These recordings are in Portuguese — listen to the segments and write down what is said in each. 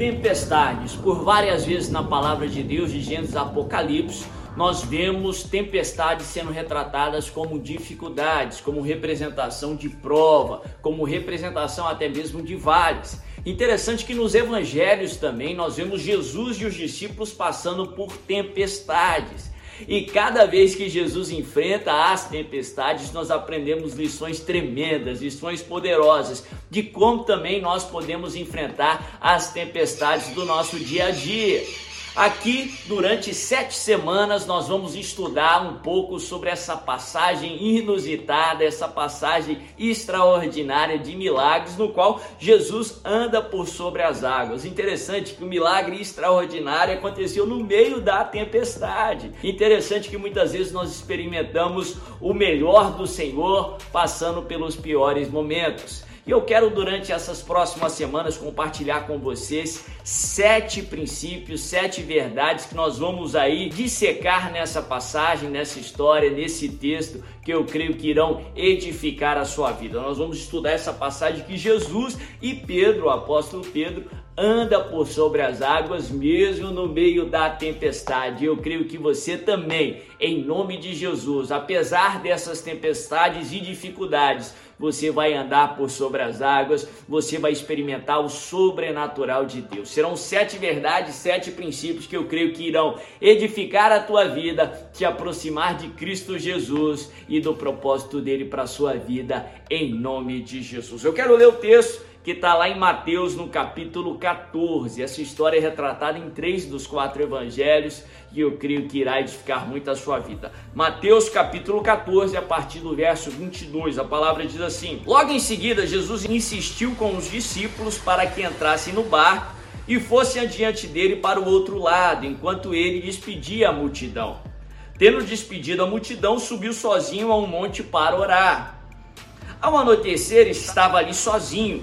Tempestades, por várias vezes na palavra de Deus, de Gênesis Apocalipse, nós vemos tempestades sendo retratadas como dificuldades, como representação de prova, como representação até mesmo de vales. Interessante que nos evangelhos também nós vemos Jesus e os discípulos passando por tempestades. E cada vez que Jesus enfrenta as tempestades, nós aprendemos lições tremendas, lições poderosas de como também nós podemos enfrentar as tempestades do nosso dia a dia. Aqui, durante sete semanas, nós vamos estudar um pouco sobre essa passagem inusitada, essa passagem extraordinária de milagres, no qual Jesus anda por sobre as águas. Interessante que o milagre extraordinário aconteceu no meio da tempestade. Interessante que muitas vezes nós experimentamos o melhor do Senhor passando pelos piores momentos. E eu quero durante essas próximas semanas compartilhar com vocês sete princípios, sete verdades que nós vamos aí dissecar nessa passagem, nessa história, nesse texto que eu creio que irão edificar a sua vida. Nós vamos estudar essa passagem que Jesus e Pedro, o apóstolo Pedro, anda por sobre as águas, mesmo no meio da tempestade. Eu creio que você também, em nome de Jesus, apesar dessas tempestades e dificuldades, você vai andar por sobre as águas, você vai experimentar o sobrenatural de Deus. Serão sete verdades, sete princípios que eu creio que irão edificar a tua vida, te aproximar de Cristo Jesus e do propósito dele para a sua vida, em nome de Jesus. Eu quero ler o texto que está lá em Mateus no capítulo 14. Essa história é retratada em três dos quatro evangelhos e eu creio que irá edificar muito a sua vida. Mateus capítulo 14, a partir do verso 22, a palavra diz assim: Logo em seguida, Jesus insistiu com os discípulos para que entrassem no barco e fossem adiante dele para o outro lado, enquanto ele despedia a multidão. Tendo despedido a multidão, subiu sozinho a um monte para orar. Ao anoitecer, estava ali sozinho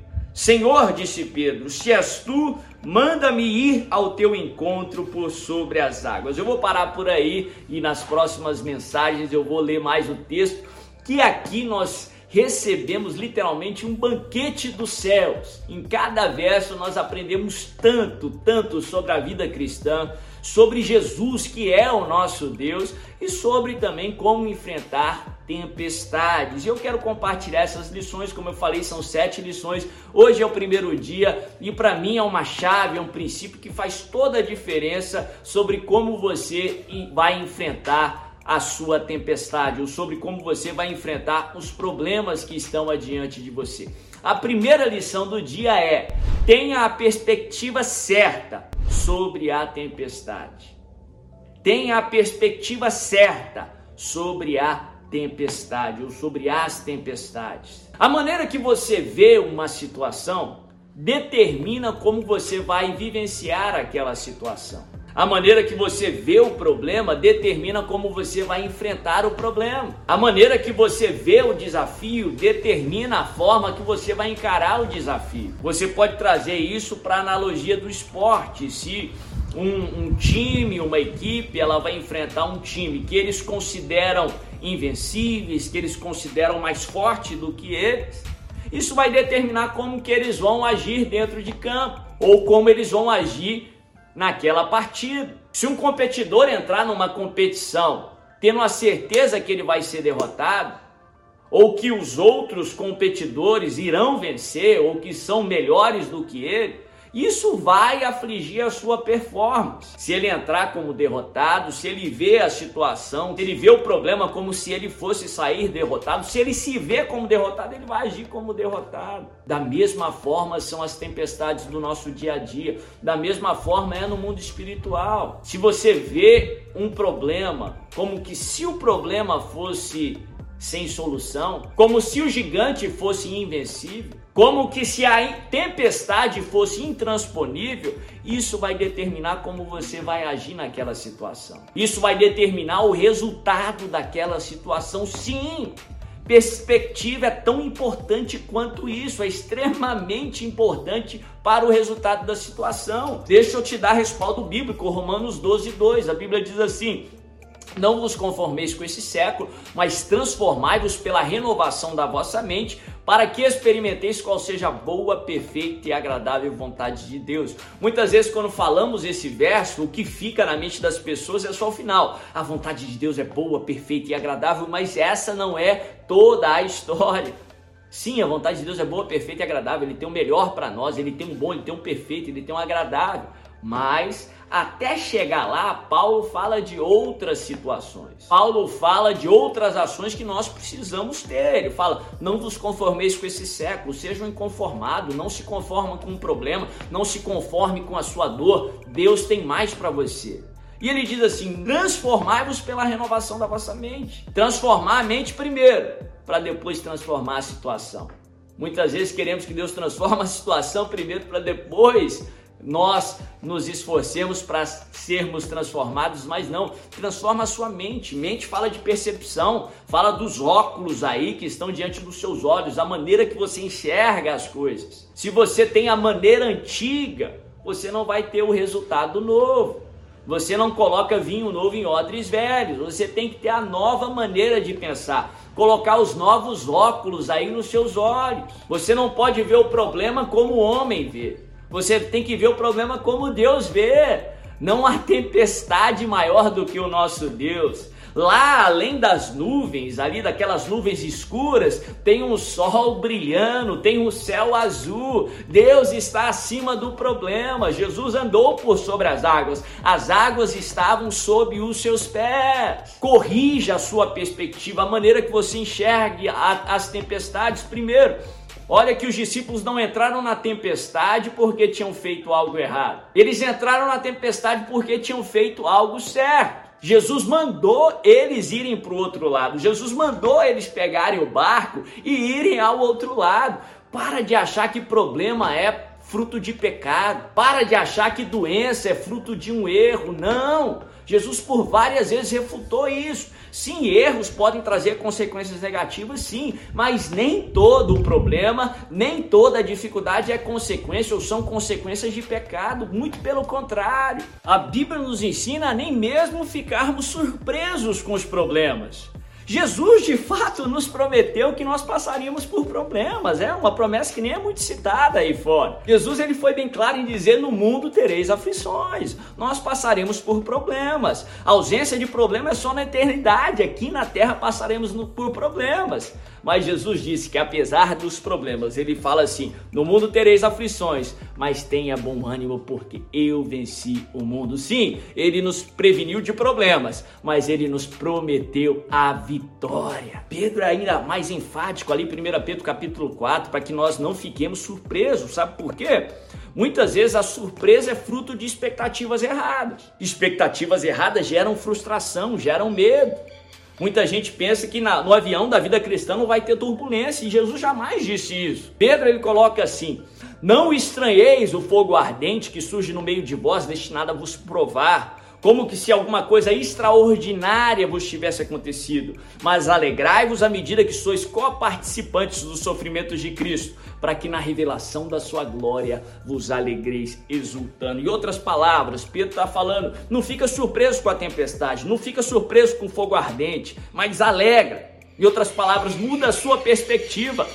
Senhor, disse Pedro, se és tu, manda-me ir ao teu encontro por sobre as águas. Eu vou parar por aí e nas próximas mensagens eu vou ler mais o texto, que aqui nós recebemos literalmente um banquete dos céus. Em cada verso nós aprendemos tanto, tanto sobre a vida cristã, sobre Jesus, que é o nosso Deus, e sobre também como enfrentar tempestades. E eu quero compartilhar essas lições, como eu falei, são sete lições. Hoje é o primeiro dia e para mim é uma chave, é um princípio que faz toda a diferença sobre como você vai enfrentar a sua tempestade ou sobre como você vai enfrentar os problemas que estão adiante de você. A primeira lição do dia é: tenha a perspectiva certa sobre a tempestade. Tenha a perspectiva certa sobre a tempestade ou sobre as tempestades. A maneira que você vê uma situação determina como você vai vivenciar aquela situação. A maneira que você vê o problema determina como você vai enfrentar o problema. A maneira que você vê o desafio determina a forma que você vai encarar o desafio. Você pode trazer isso para a analogia do esporte. Se um, um time, uma equipe, ela vai enfrentar um time que eles consideram invencíveis, que eles consideram mais forte do que eles, isso vai determinar como que eles vão agir dentro de campo ou como eles vão agir naquela partida. Se um competidor entrar numa competição tendo a certeza que ele vai ser derrotado, ou que os outros competidores irão vencer, ou que são melhores do que ele, isso vai afligir a sua performance. Se ele entrar como derrotado, se ele vê a situação, se ele vê o problema como se ele fosse sair derrotado, se ele se vê como derrotado, ele vai agir como derrotado. Da mesma forma são as tempestades do nosso dia a dia. Da mesma forma é no mundo espiritual. Se você vê um problema como que se o problema fosse sem solução, como se o gigante fosse invencível, como que se a tempestade fosse intransponível, isso vai determinar como você vai agir naquela situação. Isso vai determinar o resultado daquela situação. Sim, perspectiva é tão importante quanto isso, é extremamente importante para o resultado da situação. Deixa eu te dar respaldo bíblico, Romanos 12, 2. A Bíblia diz assim: não vos conformeis com esse século, mas transformai-vos pela renovação da vossa mente, para que experimenteis qual seja a boa, perfeita e agradável vontade de Deus. Muitas vezes, quando falamos esse verso, o que fica na mente das pessoas é só o final. A vontade de Deus é boa, perfeita e agradável, mas essa não é toda a história. Sim, a vontade de Deus é boa, perfeita e agradável. Ele tem o melhor para nós, ele tem um bom, ele tem um perfeito, ele tem um agradável. Mas até chegar lá, Paulo fala de outras situações. Paulo fala de outras ações que nós precisamos ter. Ele fala: não vos conformeis com esse século, sejam inconformados, não se conformem com um problema, não se conforme com a sua dor. Deus tem mais para você. E ele diz assim: transformai-vos pela renovação da vossa mente. Transformar a mente primeiro, para depois transformar a situação. Muitas vezes queremos que Deus transforme a situação primeiro para depois nós nos esforcemos para sermos transformados, mas não, transforma a sua mente. Mente fala de percepção, fala dos óculos aí que estão diante dos seus olhos, a maneira que você enxerga as coisas. Se você tem a maneira antiga, você não vai ter o resultado novo. Você não coloca vinho novo em odres velhos. Você tem que ter a nova maneira de pensar. Colocar os novos óculos aí nos seus olhos. Você não pode ver o problema como o homem vê. Você tem que ver o problema como Deus vê. Não há tempestade maior do que o nosso Deus. Lá, além das nuvens, ali daquelas nuvens escuras, tem um sol brilhando, tem um céu azul. Deus está acima do problema. Jesus andou por sobre as águas. As águas estavam sob os seus pés. Corrija a sua perspectiva, a maneira que você enxergue as tempestades primeiro Olha que os discípulos não entraram na tempestade porque tinham feito algo errado. Eles entraram na tempestade porque tinham feito algo certo. Jesus mandou eles irem para o outro lado. Jesus mandou eles pegarem o barco e irem ao outro lado. Para de achar que problema é fruto de pecado. Para de achar que doença é fruto de um erro. Não! Jesus por várias vezes refutou isso. Sim, erros podem trazer consequências negativas, sim, mas nem todo o problema, nem toda dificuldade é consequência ou são consequências de pecado, muito pelo contrário. A Bíblia nos ensina a nem mesmo ficarmos surpresos com os problemas. Jesus de fato nos prometeu que nós passaríamos por problemas, é uma promessa que nem é muito citada aí fora. Jesus ele foi bem claro em dizer: no mundo tereis aflições, nós passaremos por problemas. A ausência de problema é só na eternidade, aqui na terra passaremos por problemas. Mas Jesus disse que apesar dos problemas, ele fala assim: no mundo tereis aflições, mas tenha bom ânimo, porque eu venci o mundo. Sim, ele nos preveniu de problemas, mas ele nos prometeu a vitória. Pedro é ainda mais enfático ali, 1 Pedro capítulo 4, para que nós não fiquemos surpresos. Sabe por quê? Muitas vezes a surpresa é fruto de expectativas erradas. Expectativas erradas geram frustração, geram medo. Muita gente pensa que na, no avião da vida cristã não vai ter turbulência, e Jesus jamais disse isso. Pedro ele coloca assim: Não estranheis o fogo ardente que surge no meio de vós, destinado a vos provar como que se alguma coisa extraordinária vos tivesse acontecido, mas alegrai-vos à medida que sois coparticipantes dos sofrimentos de Cristo, para que na revelação da sua glória vos alegreis exultando. Em outras palavras, Pedro está falando: não fica surpreso com a tempestade, não fica surpreso com o fogo ardente, mas alegra. Em outras palavras, muda a sua perspectiva.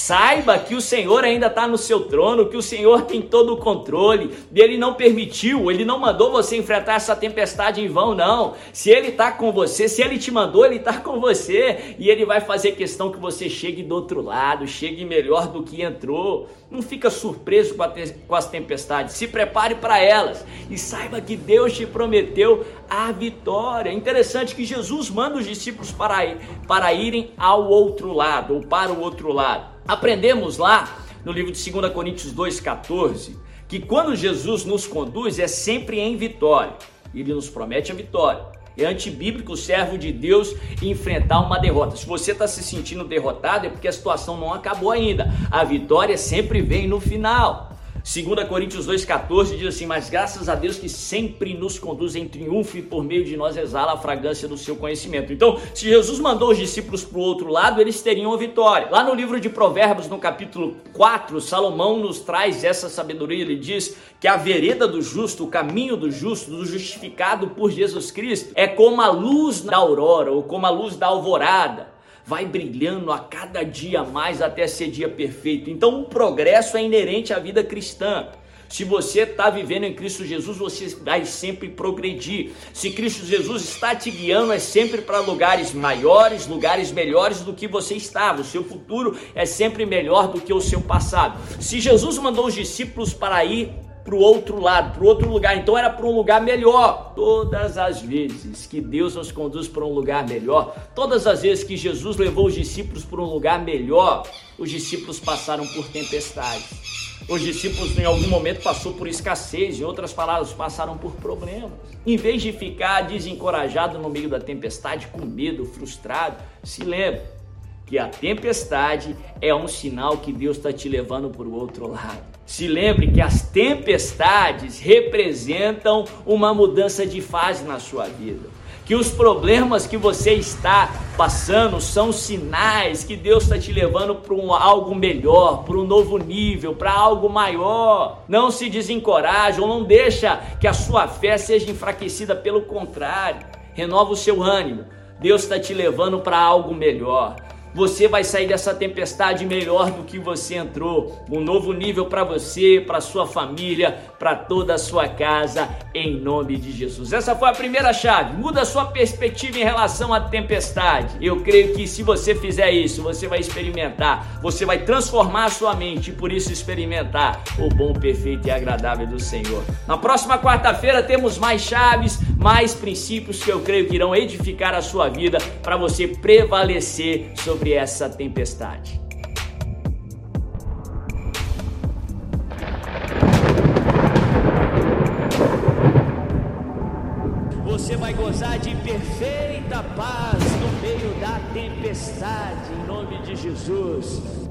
Saiba que o Senhor ainda está no seu trono, que o Senhor tem todo o controle, e Ele não permitiu, Ele não mandou você enfrentar essa tempestade em vão, não. Se Ele está com você, se Ele te mandou, Ele está com você, e Ele vai fazer questão que você chegue do outro lado, chegue melhor do que entrou. Não fica surpreso com, te com as tempestades, se prepare para elas e saiba que Deus te prometeu a vitória. Interessante que Jesus manda os discípulos para, ir, para irem ao outro lado, ou para o outro lado. Aprendemos lá no livro de 2 Coríntios 2,14 que quando Jesus nos conduz é sempre em vitória. Ele nos promete a vitória. É antibíblico o servo de Deus enfrentar uma derrota. Se você está se sentindo derrotado, é porque a situação não acabou ainda. A vitória sempre vem no final. 2 Coríntios 2,14 diz assim: Mas graças a Deus que sempre nos conduz em triunfo e por meio de nós exala a fragrância do seu conhecimento. Então, se Jesus mandou os discípulos para o outro lado, eles teriam a vitória. Lá no livro de Provérbios, no capítulo 4, Salomão nos traz essa sabedoria. Ele diz que a vereda do justo, o caminho do justo, do justificado por Jesus Cristo, é como a luz da aurora ou como a luz da alvorada vai brilhando a cada dia mais até ser dia perfeito. Então o progresso é inerente à vida cristã. Se você está vivendo em Cristo Jesus, você vai sempre progredir. Se Cristo Jesus está te guiando, é sempre para lugares maiores, lugares melhores do que você estava. O seu futuro é sempre melhor do que o seu passado. Se Jesus mandou os discípulos para ir para o outro lado, para o outro lugar. Então era para um lugar melhor. Todas as vezes que Deus nos conduz para um lugar melhor, todas as vezes que Jesus levou os discípulos para um lugar melhor, os discípulos passaram por tempestades. Os discípulos em algum momento passou por escassez, em outras palavras, passaram por problemas. Em vez de ficar desencorajado no meio da tempestade, com medo, frustrado, se lembre que a tempestade é um sinal que Deus está te levando para o outro lado. Se lembre que as tempestades representam uma mudança de fase na sua vida. Que os problemas que você está passando são sinais que Deus está te levando para um, algo melhor, para um novo nível, para algo maior. Não se desencoraje ou não deixa que a sua fé seja enfraquecida, pelo contrário, renova o seu ânimo. Deus está te levando para algo melhor. Você vai sair dessa tempestade melhor do que você entrou. Um novo nível para você, para sua família, para toda a sua casa, em nome de Jesus. Essa foi a primeira chave. Muda sua perspectiva em relação à tempestade. Eu creio que se você fizer isso, você vai experimentar, você vai transformar a sua mente e por isso experimentar o bom, perfeito e agradável do Senhor. Na próxima quarta-feira temos mais chaves, mais princípios que eu creio que irão edificar a sua vida para você prevalecer sobre sobre essa tempestade. Você vai gozar de perfeita paz no meio da tempestade, em nome de Jesus.